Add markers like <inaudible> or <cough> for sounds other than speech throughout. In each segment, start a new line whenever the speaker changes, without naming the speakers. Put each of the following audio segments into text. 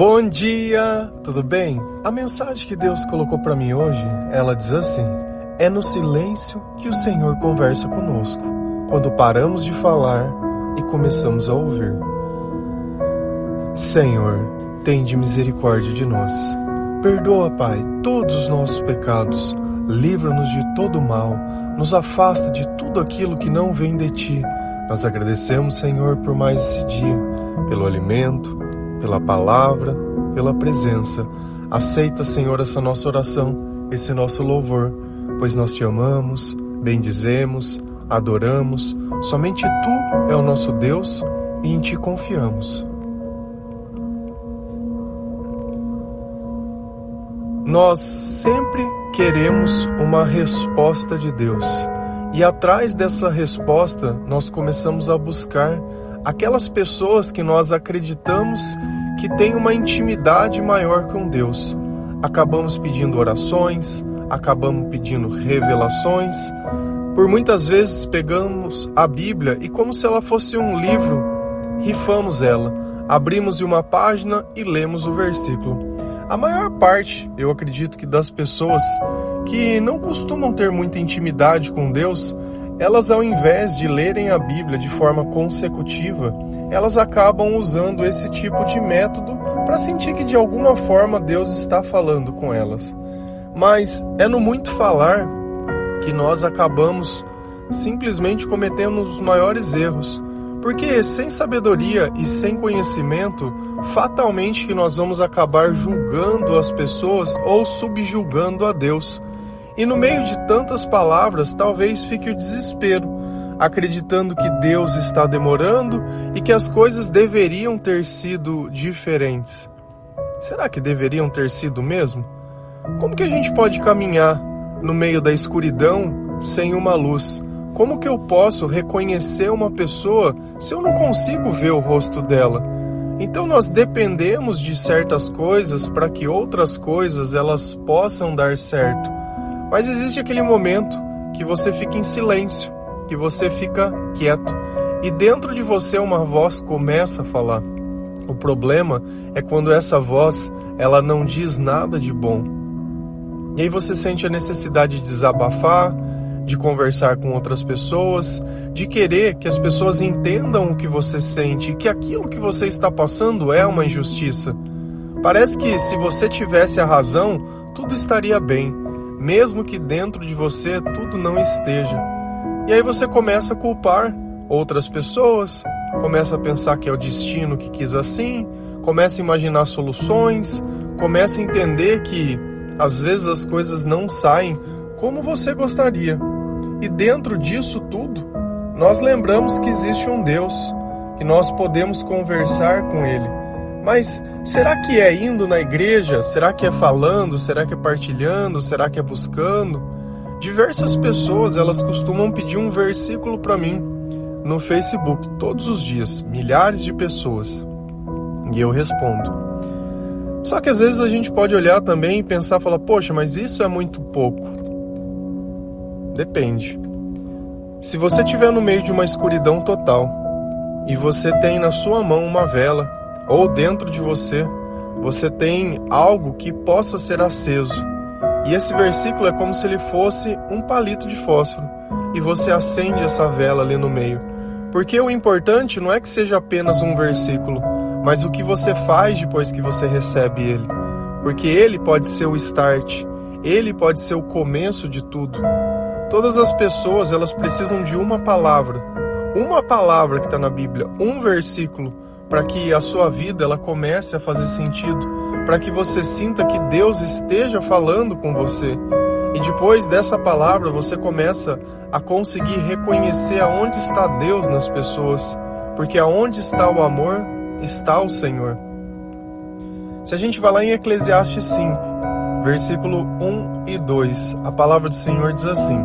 Bom dia, tudo bem? A mensagem que Deus colocou para mim hoje, ela diz assim: É no silêncio que o Senhor conversa conosco, quando paramos de falar e começamos a ouvir. Senhor, tende misericórdia de nós. Perdoa, Pai, todos os nossos pecados. Livra-nos de todo mal. Nos afasta de tudo aquilo que não vem de ti. Nós agradecemos, Senhor, por mais esse dia, pelo alimento, pela palavra, pela presença. Aceita, Senhor, essa nossa oração, esse nosso louvor, pois nós te amamos, bendizemos, adoramos. Somente tu é o nosso Deus e em ti confiamos. Nós sempre queremos uma resposta de Deus. E atrás dessa resposta, nós começamos a buscar aquelas pessoas que nós acreditamos que têm uma intimidade maior com Deus. Acabamos pedindo orações, acabamos pedindo revelações. Por muitas vezes pegamos a Bíblia e, como se ela fosse um livro, rifamos ela, abrimos uma página e lemos o versículo. A maior parte, eu acredito que das pessoas que não costumam ter muita intimidade com Deus, elas ao invés de lerem a Bíblia de forma consecutiva, elas acabam usando esse tipo de método para sentir que de alguma forma Deus está falando com elas. Mas é no muito falar que nós acabamos simplesmente cometendo os maiores erros. Porque sem sabedoria e sem conhecimento, fatalmente que nós vamos acabar julgando as pessoas ou subjulgando a Deus. E no meio de tantas palavras, talvez fique o desespero, acreditando que Deus está demorando e que as coisas deveriam ter sido diferentes. Será que deveriam ter sido mesmo? Como que a gente pode caminhar no meio da escuridão sem uma luz? Como que eu posso reconhecer uma pessoa se eu não consigo ver o rosto dela? Então nós dependemos de certas coisas para que outras coisas elas possam dar certo. Mas existe aquele momento que você fica em silêncio, que você fica quieto e dentro de você uma voz começa a falar. O problema é quando essa voz ela não diz nada de bom. E aí você sente a necessidade de desabafar, de conversar com outras pessoas, de querer que as pessoas entendam o que você sente e que aquilo que você está passando é uma injustiça. Parece que se você tivesse a razão, tudo estaria bem mesmo que dentro de você tudo não esteja. E aí você começa a culpar outras pessoas, começa a pensar que é o destino que quis assim, começa a imaginar soluções, começa a entender que às vezes as coisas não saem como você gostaria. E dentro disso tudo, nós lembramos que existe um Deus, que nós podemos conversar com Ele mas será que é indo na igreja? Será que é falando? Será que é partilhando? Será que é buscando? Diversas pessoas, elas costumam pedir um versículo para mim no Facebook todos os dias, milhares de pessoas. E eu respondo. Só que às vezes a gente pode olhar também e pensar, falar, poxa, mas isso é muito pouco. Depende. Se você estiver no meio de uma escuridão total e você tem na sua mão uma vela ou dentro de você, você tem algo que possa ser aceso. E esse versículo é como se ele fosse um palito de fósforo e você acende essa vela ali no meio. Porque o importante não é que seja apenas um versículo, mas o que você faz depois que você recebe ele. Porque ele pode ser o start, ele pode ser o começo de tudo. Todas as pessoas elas precisam de uma palavra, uma palavra que está na Bíblia, um versículo para que a sua vida ela comece a fazer sentido, para que você sinta que Deus esteja falando com você. E depois dessa palavra você começa a conseguir reconhecer aonde está Deus nas pessoas, porque aonde está o amor está o Senhor. Se a gente vai lá em Eclesiastes 5, versículo 1 e 2, a palavra do Senhor diz assim: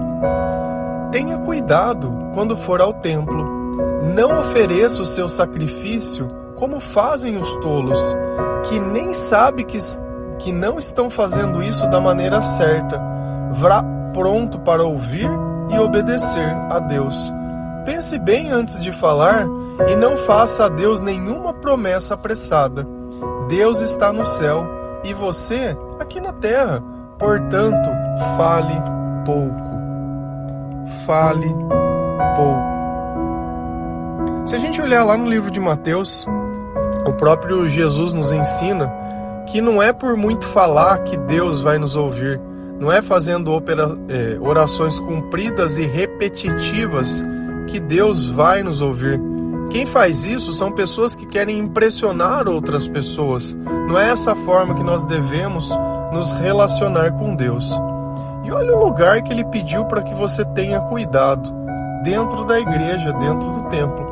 Tenha cuidado quando for ao templo não ofereça o seu sacrifício como fazem os tolos, que nem sabe que, que não estão fazendo isso da maneira certa. Vá pronto para ouvir e obedecer a Deus. Pense bem antes de falar e não faça a Deus nenhuma promessa apressada. Deus está no céu e você aqui na terra. Portanto, fale pouco. Fale pouco. Se a gente olhar lá no livro de Mateus, o próprio Jesus nos ensina que não é por muito falar que Deus vai nos ouvir, não é fazendo é, orações compridas e repetitivas que Deus vai nos ouvir. Quem faz isso são pessoas que querem impressionar outras pessoas. Não é essa forma que nós devemos nos relacionar com Deus. E olha o lugar que ele pediu para que você tenha cuidado dentro da igreja, dentro do templo.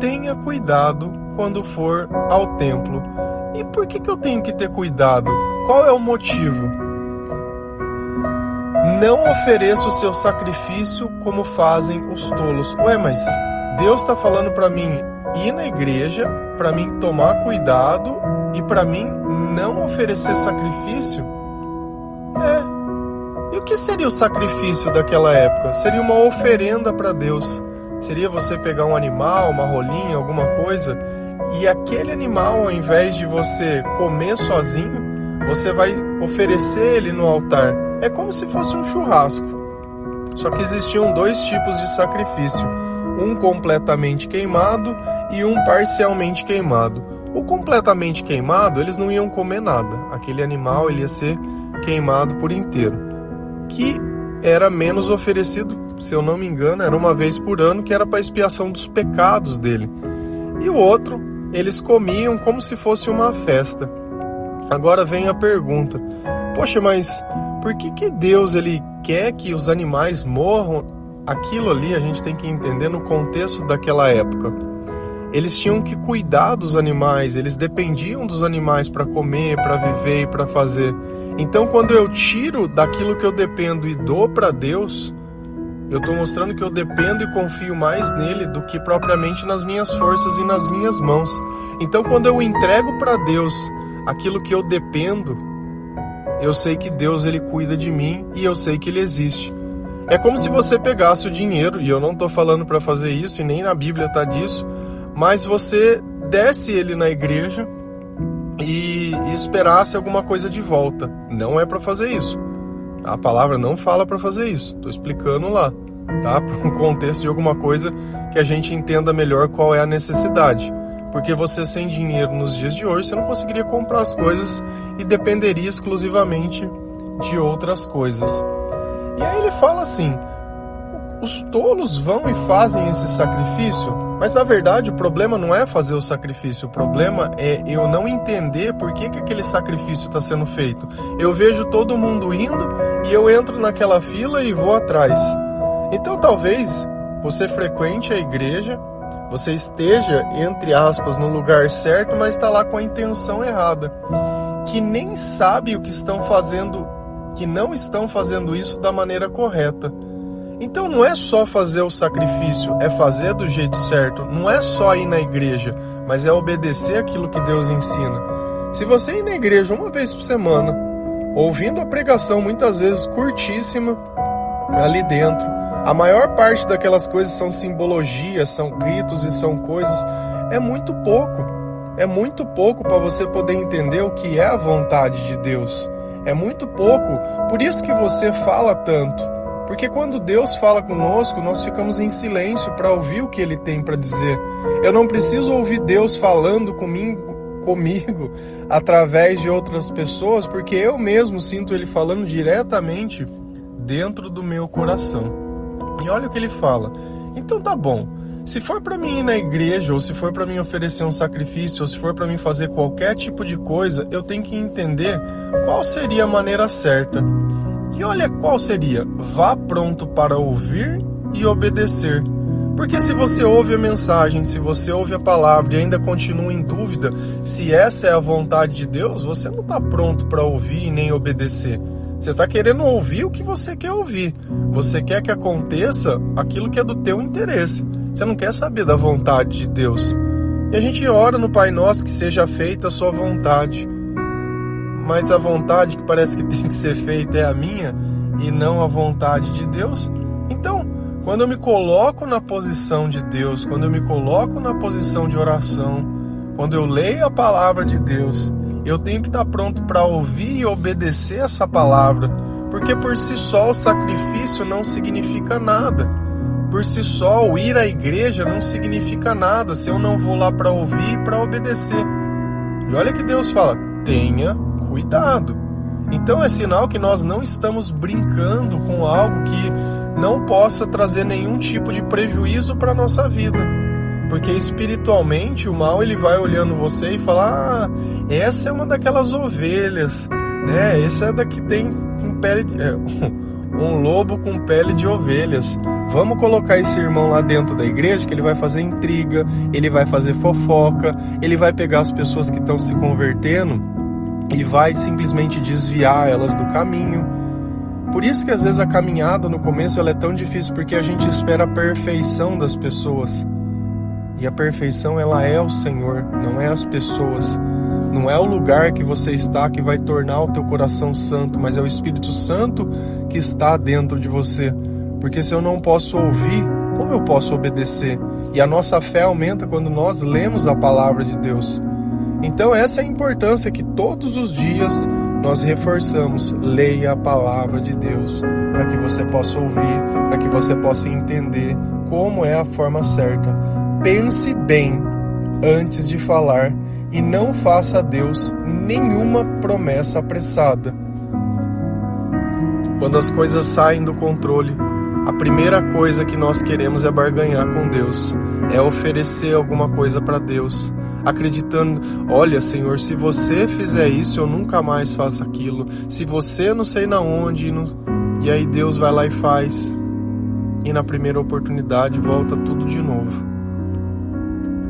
Tenha cuidado quando for ao templo. E por que, que eu tenho que ter cuidado? Qual é o motivo? Não ofereça o seu sacrifício como fazem os tolos. Ué, mas Deus está falando para mim ir na igreja, para mim tomar cuidado e para mim não oferecer sacrifício? É. E o que seria o sacrifício daquela época? Seria uma oferenda para Deus. Seria você pegar um animal, uma rolinha, alguma coisa, e aquele animal, ao invés de você comer sozinho, você vai oferecer ele no altar. É como se fosse um churrasco. Só que existiam dois tipos de sacrifício um completamente queimado e um parcialmente queimado. O completamente queimado, eles não iam comer nada. Aquele animal ele ia ser queimado por inteiro. Que era menos oferecido, se eu não me engano, era uma vez por ano, que era para expiação dos pecados dele. E o outro, eles comiam como se fosse uma festa. Agora vem a pergunta: Poxa, mas por que, que Deus ele quer que os animais morram aquilo ali a gente tem que entender no contexto daquela época. Eles tinham que cuidar dos animais, eles dependiam dos animais para comer, para viver e para fazer. Então, quando eu tiro daquilo que eu dependo e dou para Deus, eu estou mostrando que eu dependo e confio mais nele do que propriamente nas minhas forças e nas minhas mãos. Então, quando eu entrego para Deus aquilo que eu dependo, eu sei que Deus ele cuida de mim e eu sei que ele existe. É como se você pegasse o dinheiro, e eu não estou falando para fazer isso, e nem na Bíblia está disso, mas você desse ele na igreja e, e esperasse alguma coisa de volta. Não é para fazer isso. A palavra não fala para fazer isso. Estou explicando lá, tá? <laughs> Para um contexto de alguma coisa que a gente entenda melhor qual é a necessidade. Porque você sem dinheiro nos dias de hoje, você não conseguiria comprar as coisas e dependeria exclusivamente de outras coisas. E aí ele fala assim: os tolos vão e fazem esse sacrifício, mas na verdade o problema não é fazer o sacrifício, o problema é eu não entender por que, que aquele sacrifício está sendo feito. Eu vejo todo mundo indo e eu entro naquela fila e vou atrás. Então talvez você frequente a igreja, você esteja, entre aspas, no lugar certo, mas está lá com a intenção errada. Que nem sabe o que estão fazendo que não estão fazendo isso da maneira correta. Então não é só fazer o sacrifício, é fazer do jeito certo. Não é só ir na igreja, mas é obedecer aquilo que Deus ensina. Se você ir na igreja uma vez por semana, ouvindo a pregação muitas vezes curtíssima ali dentro, a maior parte daquelas coisas são simbologias, são ritos e são coisas, é muito pouco. É muito pouco para você poder entender o que é a vontade de Deus. É muito pouco. Por isso que você fala tanto. Porque quando Deus fala conosco, nós ficamos em silêncio para ouvir o que ele tem para dizer. Eu não preciso ouvir Deus falando comigo, comigo <laughs> através de outras pessoas, porque eu mesmo sinto ele falando diretamente dentro do meu coração. E olha o que ele fala. Então tá bom. Se for para mim ir na igreja, ou se for para mim oferecer um sacrifício, ou se for para mim fazer qualquer tipo de coisa, eu tenho que entender qual seria a maneira certa. E olha qual seria: vá pronto para ouvir e obedecer. Porque se você ouve a mensagem, se você ouve a palavra e ainda continua em dúvida se essa é a vontade de Deus, você não está pronto para ouvir e nem obedecer. Você está querendo ouvir o que você quer ouvir. Você quer que aconteça aquilo que é do teu interesse. Você não quer saber da vontade de Deus. E a gente ora no Pai Nosso que seja feita a sua vontade. Mas a vontade que parece que <laughs> tem que ser feita é a minha e não a vontade de Deus. Então, quando eu me coloco na posição de Deus, quando eu me coloco na posição de oração, quando eu leio a palavra de Deus, Eu tenho que estar pronto para ouvir e obedecer essa palavra, porque por si só o sacrifício não significa nada. Por si só, o ir à igreja não significa nada se eu não vou lá para ouvir e para obedecer. E olha que Deus fala: tenha cuidado. Então é sinal que nós não estamos brincando com algo que não possa trazer nenhum tipo de prejuízo para nossa vida. Porque espiritualmente o mal ele vai olhando você e fala: "Ah, essa é uma daquelas ovelhas, né? Essa é da que tem pele de, é, <laughs> um lobo com pele de ovelhas. Vamos colocar esse irmão lá dentro da igreja que ele vai fazer intriga, ele vai fazer fofoca, ele vai pegar as pessoas que estão se convertendo e vai simplesmente desviar elas do caminho. Por isso que às vezes a caminhada no começo ela é tão difícil porque a gente espera a perfeição das pessoas. E a perfeição ela é o Senhor, não é as pessoas. Não é o lugar que você está que vai tornar o teu coração santo, mas é o Espírito Santo que está dentro de você. Porque se eu não posso ouvir, como eu posso obedecer? E a nossa fé aumenta quando nós lemos a palavra de Deus. Então essa é a importância que todos os dias nós reforçamos. Leia a palavra de Deus, para que você possa ouvir, para que você possa entender como é a forma certa. Pense bem antes de falar e não faça a Deus nenhuma promessa apressada. Quando as coisas saem do controle, a primeira coisa que nós queremos é barganhar com Deus, é oferecer alguma coisa para Deus, acreditando: olha, Senhor, se você fizer isso, eu nunca mais faço aquilo. Se você não sei na onde, não... e aí Deus vai lá e faz, e na primeira oportunidade volta tudo de novo.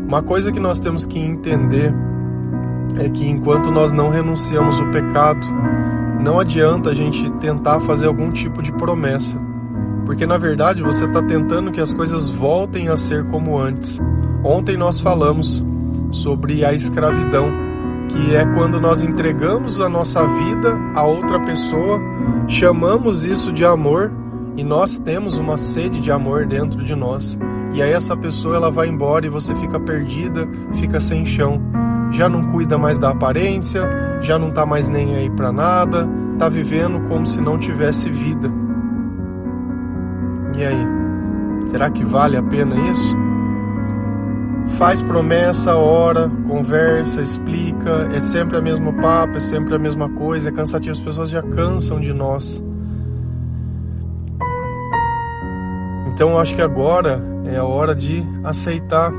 Uma coisa que nós temos que entender é que enquanto nós não renunciamos o pecado, não adianta a gente tentar fazer algum tipo de promessa, porque na verdade você está tentando que as coisas voltem a ser como antes. Ontem nós falamos sobre a escravidão, que é quando nós entregamos a nossa vida a outra pessoa, chamamos isso de amor e nós temos uma sede de amor dentro de nós. E aí essa pessoa ela vai embora e você fica perdida, fica sem chão. Já não cuida mais da aparência, já não tá mais nem aí para nada, tá vivendo como se não tivesse vida. E aí? Será que vale a pena isso? Faz promessa, ora, conversa, explica, é sempre a mesmo papo, é sempre a mesma coisa, é cansativo, as pessoas já cansam de nós. Então eu acho que agora é a hora de aceitar,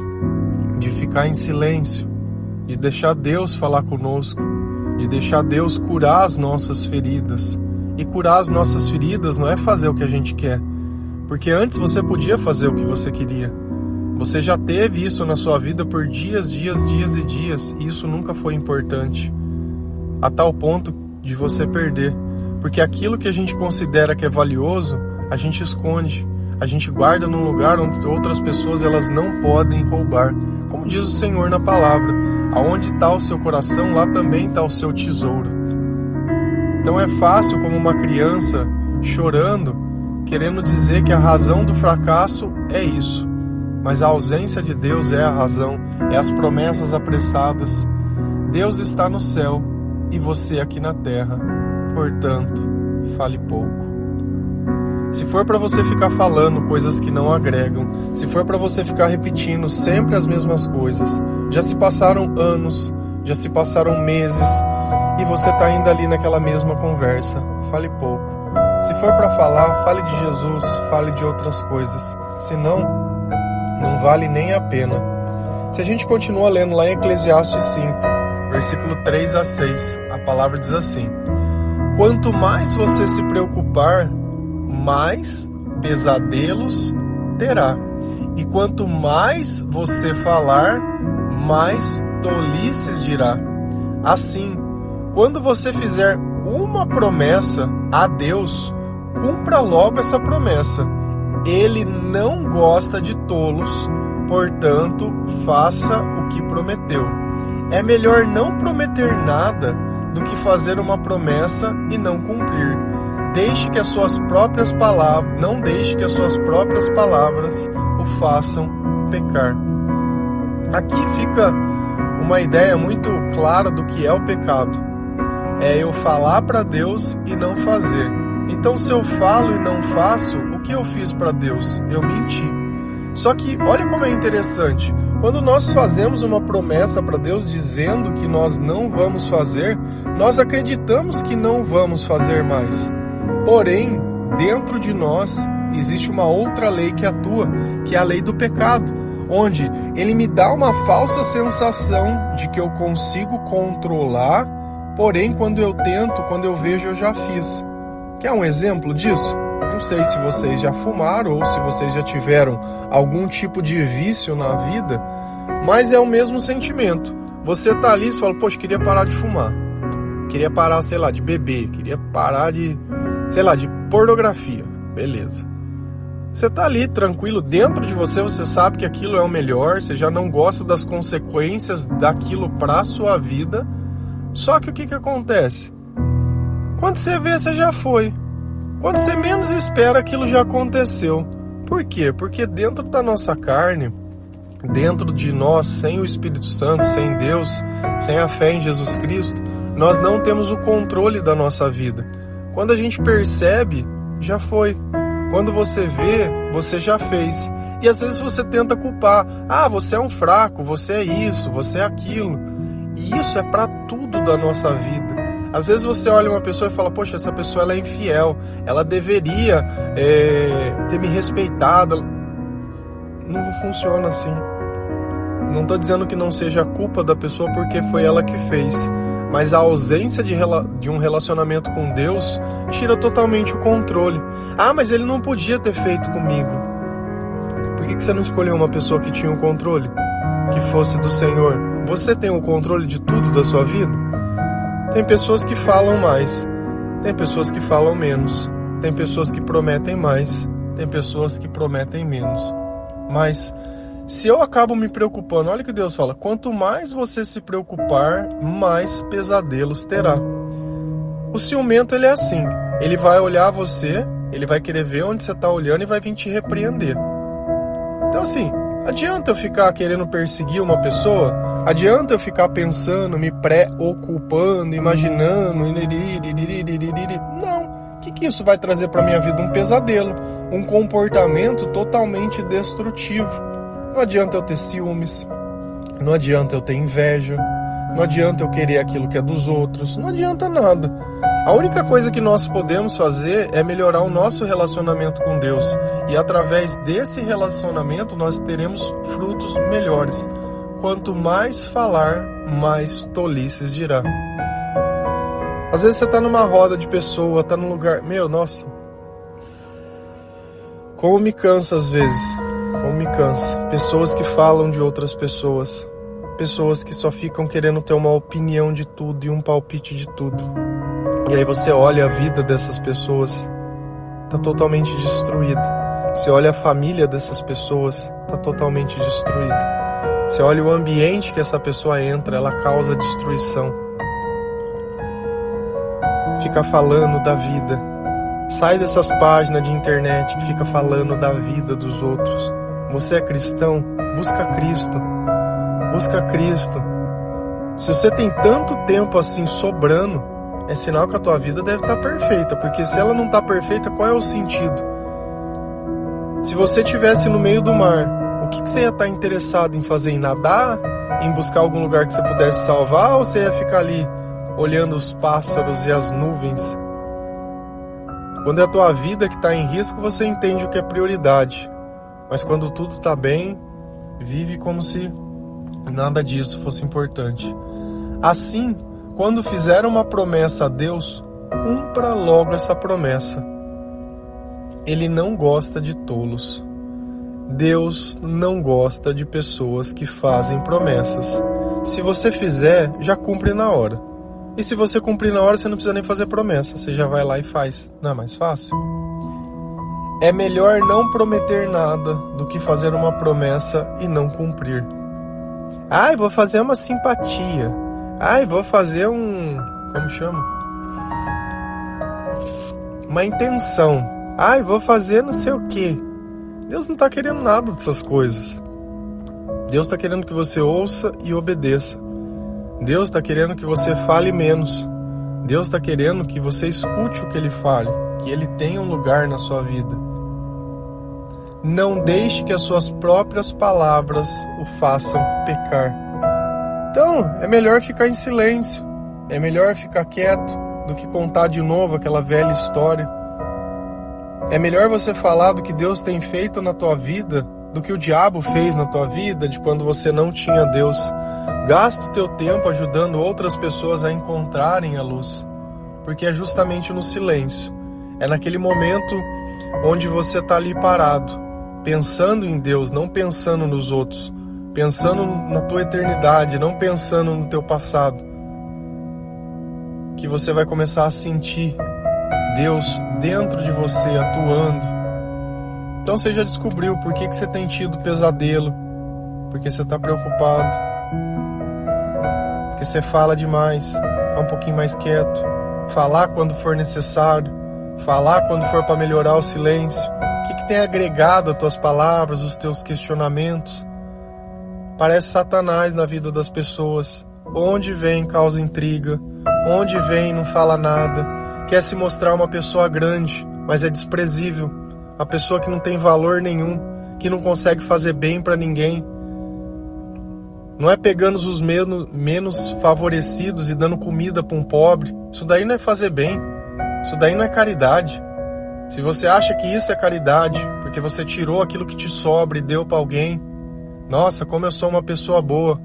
de ficar em silêncio, de deixar Deus falar conosco, de deixar Deus curar as nossas feridas. E curar as nossas feridas não é fazer o que a gente quer, porque antes você podia fazer o que você queria. Você já teve isso na sua vida por dias, dias, dias e dias, e isso nunca foi importante. A tal ponto de você perder. Porque aquilo que a gente considera que é valioso, a gente esconde a gente guarda num lugar onde outras pessoas elas não podem roubar. Como diz o Senhor na palavra, aonde está o seu coração, lá também está o seu tesouro. Então é fácil como uma criança chorando, querendo dizer que a razão do fracasso é isso. Mas a ausência de Deus é a razão, é as promessas apressadas. Deus está no céu e você aqui na terra. Portanto, fale pouco. Se for para você ficar falando coisas que não agregam, se for para você ficar repetindo sempre as mesmas coisas, já se passaram anos, já se passaram meses e você está ainda ali naquela mesma conversa. Fale pouco. Se for para falar, fale de Jesus, fale de outras coisas. Senão, não vale nem a pena. Se a gente continua lendo lá em Eclesiastes 5, versículo 3 a 6, a palavra diz assim: Quanto mais você se preocupar mais pesadelos terá. E quanto mais você falar, mais tolices dirá. Assim, quando você fizer uma promessa a Deus, cumpra logo essa promessa. Ele não gosta de tolos, portanto, faça o que prometeu. É melhor não prometer nada do que fazer uma promessa e não cumprir deixe que as suas próprias palavras, não deixe que as suas próprias palavras o façam pecar. Aqui fica uma ideia muito clara do que é o pecado. É eu falar para Deus e não fazer. Então, se eu falo e não faço, o que eu fiz para Deus? Eu menti. Só que olha como é interessante. Quando nós fazemos uma promessa para Deus dizendo que nós não vamos fazer, nós acreditamos que não vamos fazer mais. Porém, dentro de nós existe uma outra lei que atua, que é a lei do pecado, onde ele me dá uma falsa sensação de que eu consigo controlar, porém quando eu tento, quando eu vejo, eu já fiz. Quer um exemplo disso? Não sei se vocês já fumaram ou se vocês já tiveram algum tipo de vício na vida, mas é o mesmo sentimento. Você tá ali e fala, poxa, queria parar de fumar. Queria parar, sei lá, de beber, queria parar de, sei lá, de pornografia. Beleza. Você tá ali tranquilo, dentro de você você sabe que aquilo é o melhor, você já não gosta das consequências daquilo para sua vida. Só que o que que acontece? Quando você vê, você já foi. Quando você menos espera, aquilo já aconteceu. Por quê? Porque dentro da nossa carne, dentro de nós, sem o Espírito Santo, sem Deus, sem a fé em Jesus Cristo, nós não temos o controle da nossa vida. Quando a gente percebe, já foi. Quando você vê, você já fez. E às vezes você tenta culpar. Ah, você é um fraco, você é isso, você é aquilo. E isso é para tudo da nossa vida. Às vezes você olha uma pessoa e fala, poxa, essa pessoa ela é infiel, ela deveria é, ter me respeitado. Não funciona assim. Não estou dizendo que não seja culpa da pessoa porque foi ela que fez, mas a ausência de, de um relacionamento com Deus tira totalmente o controle. Ah, mas ele não podia ter feito comigo. Por que, que você não escolheu uma pessoa que tinha o um controle? Que fosse do Senhor? Você tem o controle de tudo da sua vida? Tem pessoas que falam mais, tem pessoas que falam menos, tem pessoas que prometem mais, tem pessoas que prometem menos. Mas se eu acabo me preocupando, olha que Deus fala: quanto mais você se preocupar, mais pesadelos terá. O ciumento ele é assim, ele vai olhar você, ele vai querer ver onde você está olhando e vai vir te repreender. Então assim, Adianta eu ficar querendo perseguir uma pessoa? Adianta eu ficar pensando, me preocupando, imaginando? Não. O que, que isso vai trazer para minha vida? Um pesadelo, um comportamento totalmente destrutivo. Não adianta eu ter ciúmes, não adianta eu ter inveja, não adianta eu querer aquilo que é dos outros, não adianta nada. A única coisa que nós podemos fazer é melhorar o nosso relacionamento com Deus, e através desse relacionamento nós teremos frutos melhores. Quanto mais falar, mais tolices dirá. Às vezes você está numa roda de pessoa, está num lugar. Meu, nossa. Como me cansa às vezes. Como me cansa. Pessoas que falam de outras pessoas. Pessoas que só ficam querendo ter uma opinião de tudo e um palpite de tudo. E aí você olha a vida dessas pessoas, tá totalmente destruída. Você olha a família dessas pessoas, tá totalmente destruída. Você olha o ambiente que essa pessoa entra, ela causa destruição. Fica falando da vida. Sai dessas páginas de internet que fica falando da vida dos outros. Você é cristão? Busca Cristo. Busca Cristo. Se você tem tanto tempo assim sobrando, é sinal que a tua vida deve estar tá perfeita, porque se ela não está perfeita, qual é o sentido? Se você estivesse no meio do mar, o que, que você ia estar tá interessado em fazer? Em nadar? Em buscar algum lugar que você pudesse salvar? Ou você ia ficar ali olhando os pássaros e as nuvens? Quando é a tua vida que está em risco, você entende o que é prioridade. Mas quando tudo está bem, vive como se nada disso fosse importante. Assim, quando fizer uma promessa a Deus, cumpra logo essa promessa. Ele não gosta de tolos. Deus não gosta de pessoas que fazem promessas. Se você fizer, já cumpre na hora. E se você cumprir na hora, você não precisa nem fazer promessa, você já vai lá e faz. Não é mais fácil? É melhor não prometer nada do que fazer uma promessa e não cumprir. Ai, vou fazer uma simpatia. Ai, vou fazer um. Como chama? Uma intenção. Ai, vou fazer não sei o que. Deus não está querendo nada dessas coisas. Deus está querendo que você ouça e obedeça. Deus está querendo que você fale menos. Deus está querendo que você escute o que Ele fale, que Ele tenha um lugar na sua vida. Não deixe que as suas próprias palavras o façam pecar. Então, é melhor ficar em silêncio, é melhor ficar quieto do que contar de novo aquela velha história. É melhor você falar do que Deus tem feito na tua vida do que o diabo fez na tua vida, de quando você não tinha Deus. Gasta o teu tempo ajudando outras pessoas a encontrarem a luz, porque é justamente no silêncio, é naquele momento onde você está ali parado, pensando em Deus, não pensando nos outros, pensando na tua eternidade, não pensando no teu passado, que você vai começar a sentir Deus dentro de você atuando então você já descobriu por que, que você tem tido pesadelo, porque você está preocupado, porque você fala demais, ficar um pouquinho mais quieto, falar quando for necessário, falar quando for para melhorar o silêncio. O que, que tem agregado as tuas palavras, os teus questionamentos? Parece Satanás na vida das pessoas. Onde vem causa intriga, onde vem não fala nada, quer se mostrar uma pessoa grande, mas é desprezível a pessoa que não tem valor nenhum, que não consegue fazer bem para ninguém. Não é pegando os menos, menos favorecidos e dando comida para um pobre. Isso daí não é fazer bem. Isso daí não é caridade. Se você acha que isso é caridade, porque você tirou aquilo que te sobra e deu para alguém, nossa, como eu sou uma pessoa boa.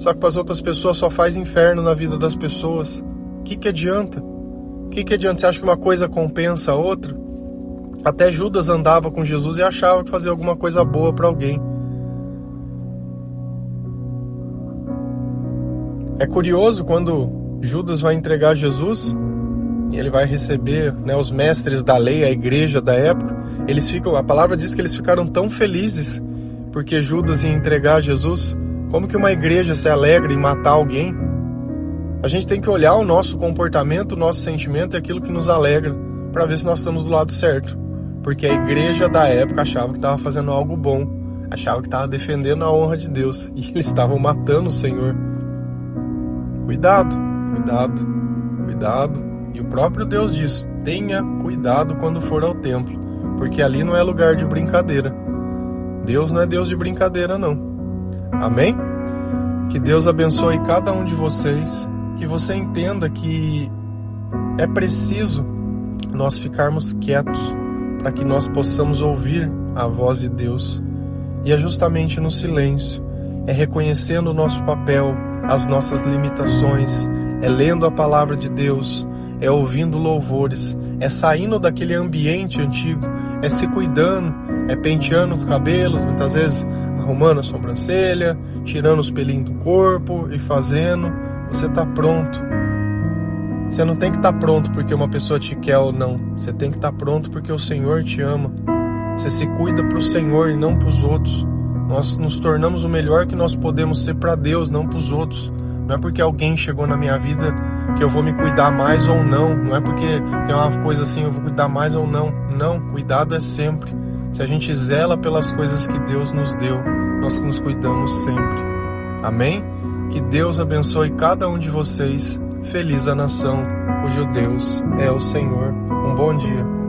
Só que para as outras pessoas só faz inferno na vida das pessoas. O que, que adianta? O que, que adianta? Você acha que uma coisa compensa a outra? Até Judas andava com Jesus e achava que fazia alguma coisa boa para alguém. É curioso quando Judas vai entregar Jesus e ele vai receber né, os mestres da lei, a igreja da época. Eles ficam, a palavra diz que eles ficaram tão felizes porque Judas ia entregar Jesus. Como que uma igreja se alegra em matar alguém? A gente tem que olhar o nosso comportamento, o nosso sentimento e aquilo que nos alegra para ver se nós estamos do lado certo porque a igreja da época achava que estava fazendo algo bom, achava que estava defendendo a honra de Deus e eles estavam matando o Senhor. Cuidado, cuidado, cuidado. E o próprio Deus diz: tenha cuidado quando for ao templo, porque ali não é lugar de brincadeira. Deus não é Deus de brincadeira, não. Amém? Que Deus abençoe cada um de vocês, que você entenda que é preciso nós ficarmos quietos para que nós possamos ouvir a voz de Deus. E é justamente no silêncio, é reconhecendo o nosso papel, as nossas limitações, é lendo a palavra de Deus, é ouvindo louvores, é saindo daquele ambiente antigo, é se cuidando, é penteando os cabelos, muitas vezes arrumando a sobrancelha, tirando os pelinhos do corpo e fazendo. Você está pronto você não tem que estar tá pronto porque uma pessoa te quer ou não. Você tem que estar tá pronto porque o Senhor te ama. Você se cuida para o Senhor e não para os outros. Nós nos tornamos o melhor que nós podemos ser para Deus, não para os outros. Não é porque alguém chegou na minha vida que eu vou me cuidar mais ou não. Não é porque tem uma coisa assim, eu vou cuidar mais ou não. Não, cuidado é sempre. Se a gente zela pelas coisas que Deus nos deu, nós nos cuidamos sempre. Amém? Que Deus abençoe cada um de vocês Feliz a nação cujo Deus é o Senhor. Um bom dia.